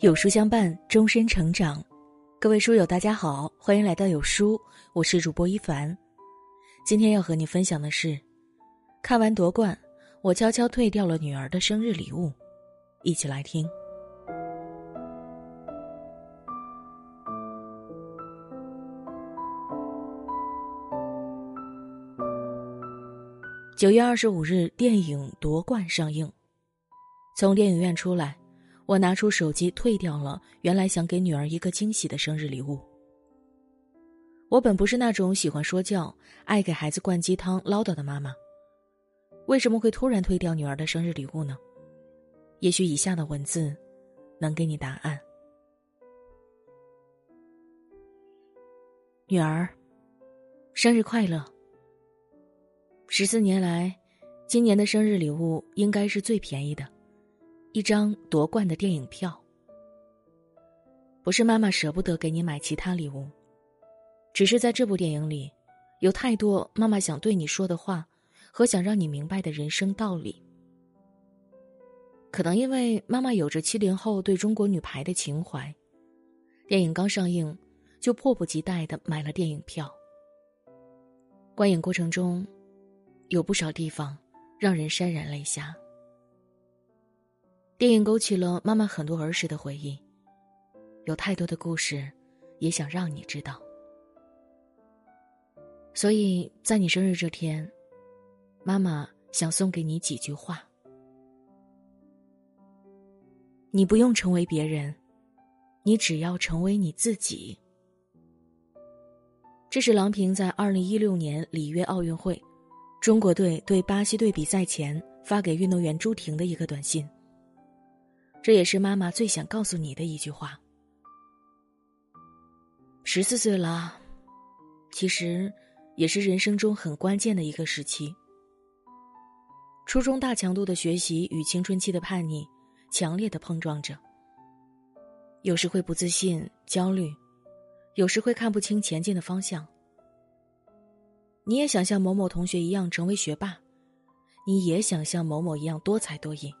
有书相伴，终身成长。各位书友，大家好，欢迎来到有书，我是主播一凡。今天要和你分享的是，看完夺冠，我悄悄退掉了女儿的生日礼物，一起来听。九月二十五日，电影《夺冠》上映。从电影院出来，我拿出手机退掉了原来想给女儿一个惊喜的生日礼物。我本不是那种喜欢说教、爱给孩子灌鸡汤、唠叨的妈妈，为什么会突然退掉女儿的生日礼物呢？也许以下的文字能给你答案。女儿，生日快乐！十四年来，今年的生日礼物应该是最便宜的，一张夺冠的电影票。不是妈妈舍不得给你买其他礼物，只是在这部电影里，有太多妈妈想对你说的话，和想让你明白的人生道理。可能因为妈妈有着七零后对中国女排的情怀，电影刚上映，就迫不及待的买了电影票。观影过程中。有不少地方让人潸然泪下。电影勾起了妈妈很多儿时的回忆，有太多的故事，也想让你知道。所以在你生日这天，妈妈想送给你几句话：你不用成为别人，你只要成为你自己。这是郎平在二零一六年里约奥运会。中国队对巴西队比赛前发给运动员朱婷的一个短信。这也是妈妈最想告诉你的一句话。十四岁了，其实也是人生中很关键的一个时期。初中大强度的学习与青春期的叛逆，强烈的碰撞着。有时会不自信、焦虑，有时会看不清前进的方向。你也想像某某同学一样成为学霸，你也想像某某一样多才多艺。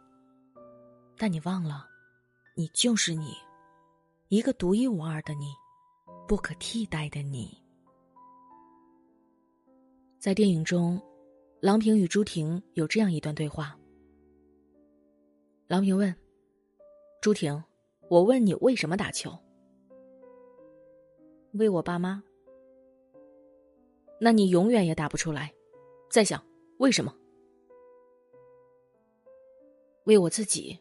但你忘了，你就是你，一个独一无二的你，不可替代的你。在电影中，郎平与朱婷有这样一段对话。郎平问：“朱婷，我问你为什么打球？为我爸妈。”那你永远也打不出来。再想为什么？为我自己。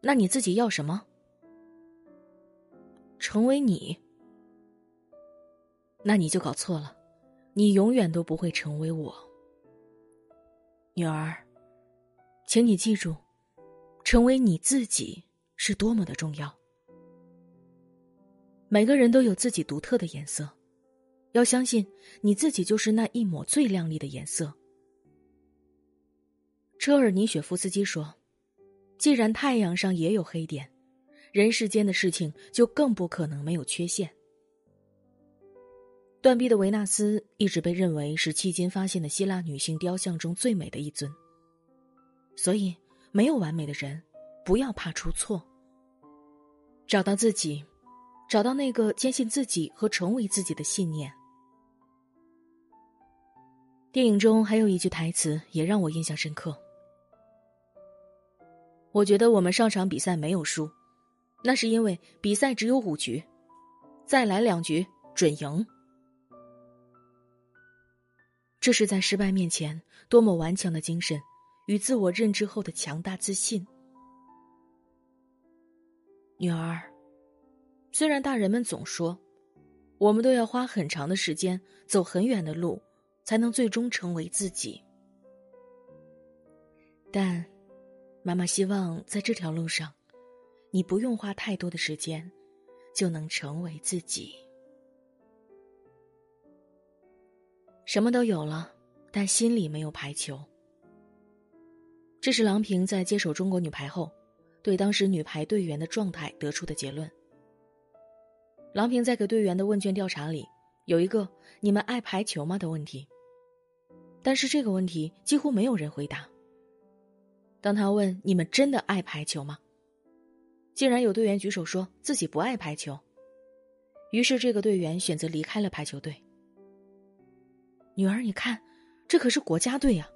那你自己要什么？成为你。那你就搞错了，你永远都不会成为我。女儿，请你记住，成为你自己是多么的重要。每个人都有自己独特的颜色。要相信你自己就是那一抹最亮丽的颜色。车尔尼雪夫斯基说：“既然太阳上也有黑点，人世间的事情就更不可能没有缺陷。”断臂的维纳斯一直被认为是迄今发现的希腊女性雕像中最美的一尊。所以，没有完美的人，不要怕出错。找到自己，找到那个坚信自己和成为自己的信念。电影中还有一句台词也让我印象深刻。我觉得我们上场比赛没有输，那是因为比赛只有五局，再来两局准赢。这是在失败面前多么顽强的精神与自我认知后的强大自信。女儿，虽然大人们总说，我们都要花很长的时间走很远的路。才能最终成为自己。但，妈妈希望在这条路上，你不用花太多的时间，就能成为自己。什么都有了，但心里没有排球。这是郎平在接手中国女排后，对当时女排队员的状态得出的结论。郎平在给队员的问卷调查里，有一个“你们爱排球吗”的问题。但是这个问题几乎没有人回答。当他问“你们真的爱排球吗？”竟然有队员举手说自己不爱排球。于是这个队员选择离开了排球队。女儿，你看，这可是国家队呀！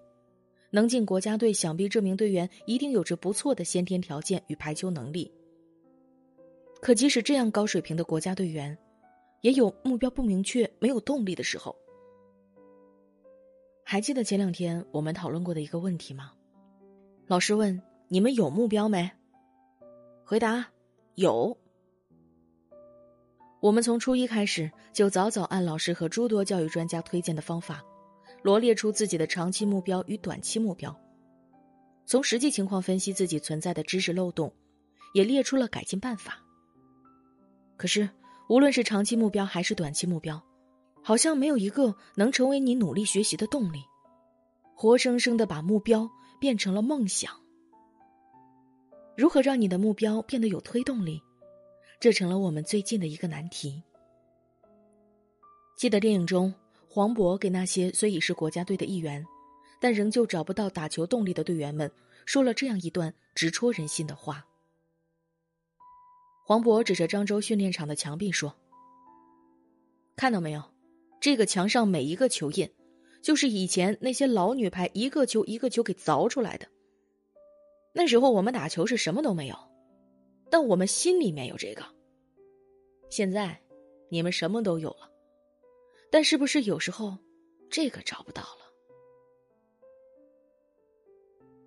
能进国家队，想必这名队员一定有着不错的先天条件与排球能力。可即使这样高水平的国家队员，也有目标不明确、没有动力的时候。还记得前两天我们讨论过的一个问题吗？老师问你们有目标没？回答有。我们从初一开始就早早按老师和诸多教育专家推荐的方法，罗列出自己的长期目标与短期目标，从实际情况分析自己存在的知识漏洞，也列出了改进办法。可是，无论是长期目标还是短期目标。好像没有一个能成为你努力学习的动力，活生生的把目标变成了梦想。如何让你的目标变得有推动力？这成了我们最近的一个难题。记得电影中，黄渤给那些虽已是国家队的一员，但仍旧找不到打球动力的队员们说了这样一段直戳人心的话。黄渤指着漳州训练场的墙壁说：“看到没有？”这个墙上每一个球印，就是以前那些老女排一个球一个球给凿出来的。那时候我们打球是什么都没有，但我们心里面有这个。现在，你们什么都有了，但是不是有时候，这个找不到了？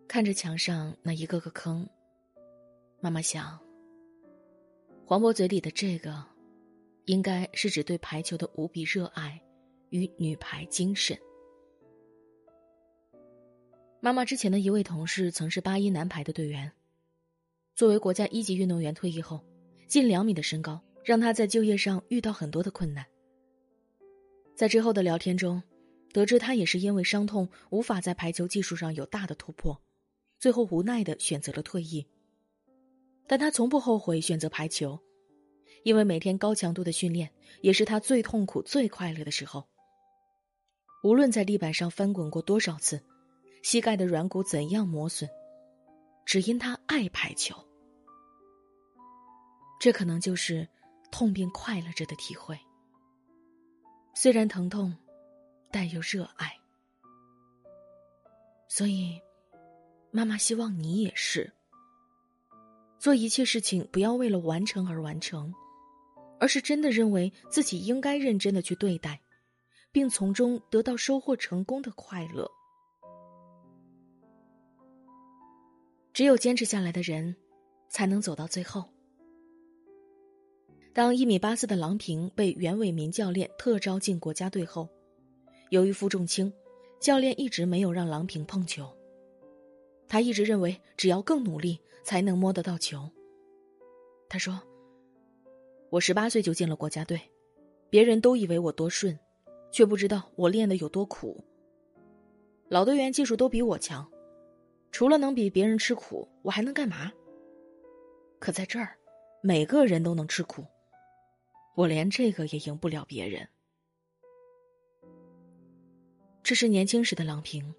看着墙上那一个个坑，妈妈想，黄渤嘴里的这个，应该是指对排球的无比热爱。与女排精神。妈妈之前的一位同事曾是八一男排的队员，作为国家一级运动员退役后，近两米的身高让他在就业上遇到很多的困难。在之后的聊天中，得知他也是因为伤痛无法在排球技术上有大的突破，最后无奈的选择了退役。但他从不后悔选择排球，因为每天高强度的训练也是他最痛苦、最快乐的时候。无论在地板上翻滚过多少次，膝盖的软骨怎样磨损，只因他爱排球。这可能就是痛并快乐着的体会。虽然疼痛，但又热爱。所以，妈妈希望你也是。做一切事情，不要为了完成而完成，而是真的认为自己应该认真的去对待。并从中得到收获成功的快乐。只有坚持下来的人，才能走到最后。当一米八四的郎平被袁伟民教练特招进国家队后，由于负重轻，教练一直没有让郎平碰球。他一直认为，只要更努力，才能摸得到球。他说：“我十八岁就进了国家队，别人都以为我多顺。”却不知道我练的有多苦。老队员技术都比我强，除了能比别人吃苦，我还能干嘛？可在这儿，每个人都能吃苦，我连这个也赢不了别人。这是年轻时的郎平。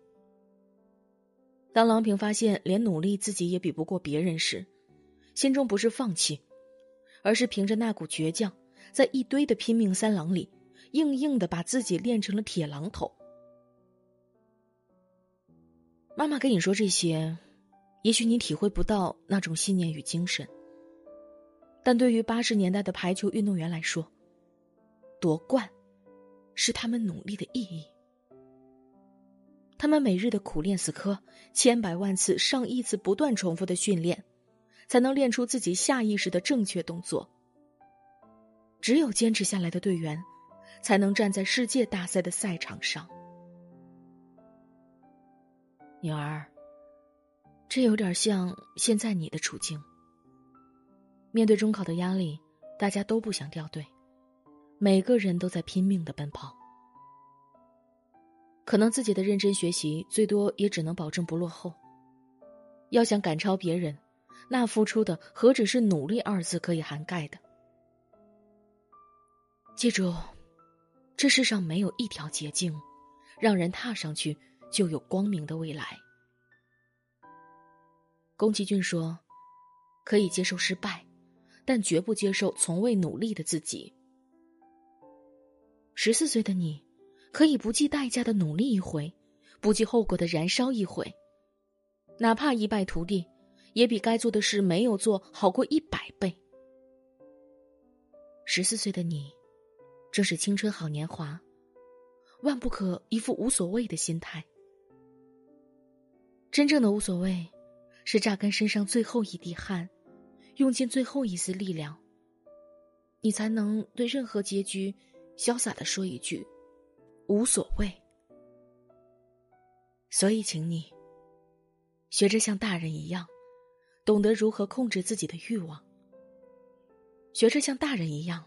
当郎平发现连努力自己也比不过别人时，心中不是放弃，而是凭着那股倔强，在一堆的拼命三郎里。硬硬的把自己练成了铁榔头。妈妈跟你说这些，也许你体会不到那种信念与精神。但对于八十年代的排球运动员来说，夺冠是他们努力的意义。他们每日的苦练死磕，千百万次、上亿次不断重复的训练，才能练出自己下意识的正确动作。只有坚持下来的队员。才能站在世界大赛的赛场上，女儿。这有点像现在你的处境。面对中考的压力，大家都不想掉队，每个人都在拼命的奔跑。可能自己的认真学习，最多也只能保证不落后。要想赶超别人，那付出的何止是努力二字可以涵盖的？记住。这世上没有一条捷径，让人踏上去就有光明的未来。宫崎骏说：“可以接受失败，但绝不接受从未努力的自己。十四岁的你，可以不计代价的努力一回，不计后果的燃烧一回，哪怕一败涂地，也比该做的事没有做好过一百倍。十四岁的你，正是青春好年华，万不可一副无所谓的心态。真正的无所谓，是榨干身上最后一滴汗。用尽最后一丝力量，你才能对任何结局潇洒的说一句“无所谓”。所以，请你学着像大人一样，懂得如何控制自己的欲望；学着像大人一样，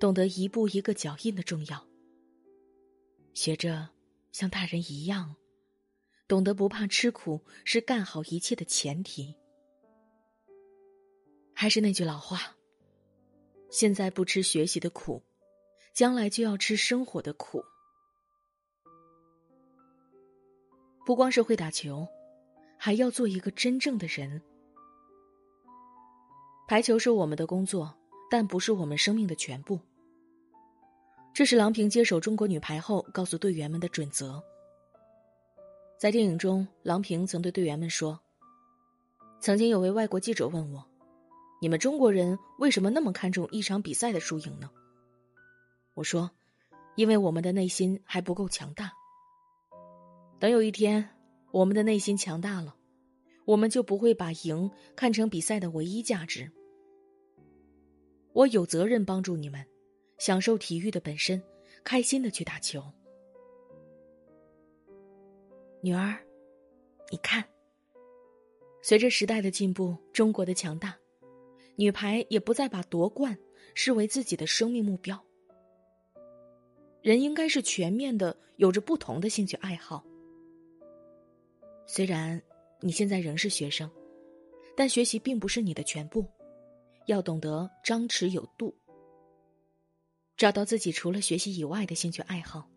懂得一步一个脚印的重要；学着像大人一样，懂得不怕吃苦是干好一切的前提。还是那句老话，现在不吃学习的苦，将来就要吃生活的苦。不光是会打球，还要做一个真正的人。排球是我们的工作，但不是我们生命的全部。这是郎平接手中国女排后告诉队员们的准则。在电影中，郎平曾对队员们说：“曾经有位外国记者问我。”你们中国人为什么那么看重一场比赛的输赢呢？我说，因为我们的内心还不够强大。等有一天，我们的内心强大了，我们就不会把赢看成比赛的唯一价值。我有责任帮助你们，享受体育的本身，开心的去打球。女儿，你看，随着时代的进步，中国的强大。女排也不再把夺冠视为自己的生命目标。人应该是全面的，有着不同的兴趣爱好。虽然你现在仍是学生，但学习并不是你的全部，要懂得张弛有度。找到自己除了学习以外的兴趣爱好，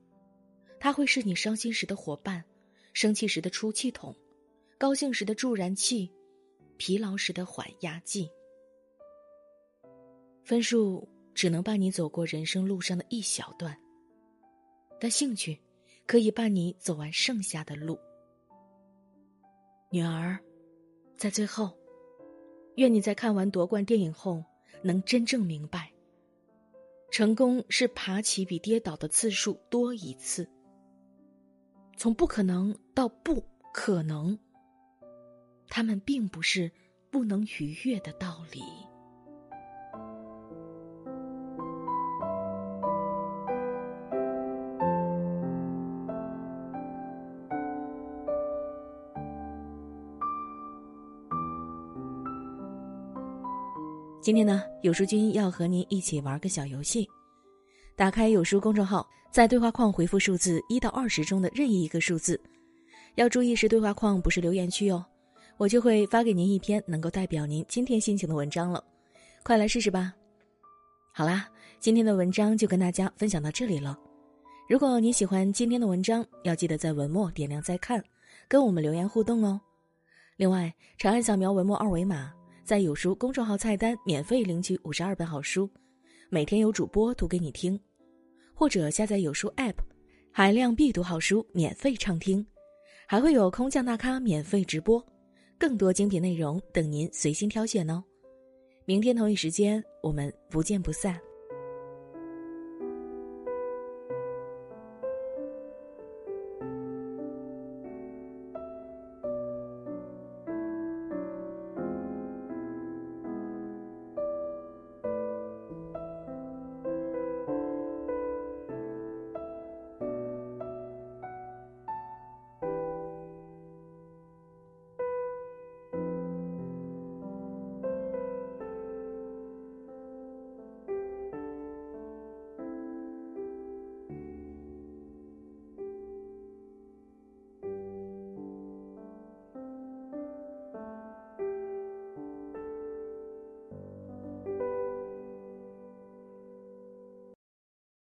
它会是你伤心时的伙伴，生气时的出气筒，高兴时的助燃器，疲劳时的缓压剂。分数只能伴你走过人生路上的一小段，但兴趣可以伴你走完剩下的路。女儿，在最后，愿你在看完夺冠电影后，能真正明白：成功是爬起比跌倒的次数多一次。从不可能到不可能，他们并不是不能逾越的道理。今天呢，有书君要和您一起玩个小游戏。打开有书公众号，在对话框回复数字一到二十中的任意一个数字，要注意是对话框，不是留言区哦。我就会发给您一篇能够代表您今天心情的文章了，快来试试吧。好啦，今天的文章就跟大家分享到这里了。如果你喜欢今天的文章，要记得在文末点亮再看，跟我们留言互动哦。另外，长按扫描文末二维码。在有书公众号菜单免费领取五十二本好书，每天有主播读给你听，或者下载有书 App，海量必读好书免费畅听，还会有空降大咖免费直播，更多精品内容等您随心挑选哦。明天同一时间，我们不见不散。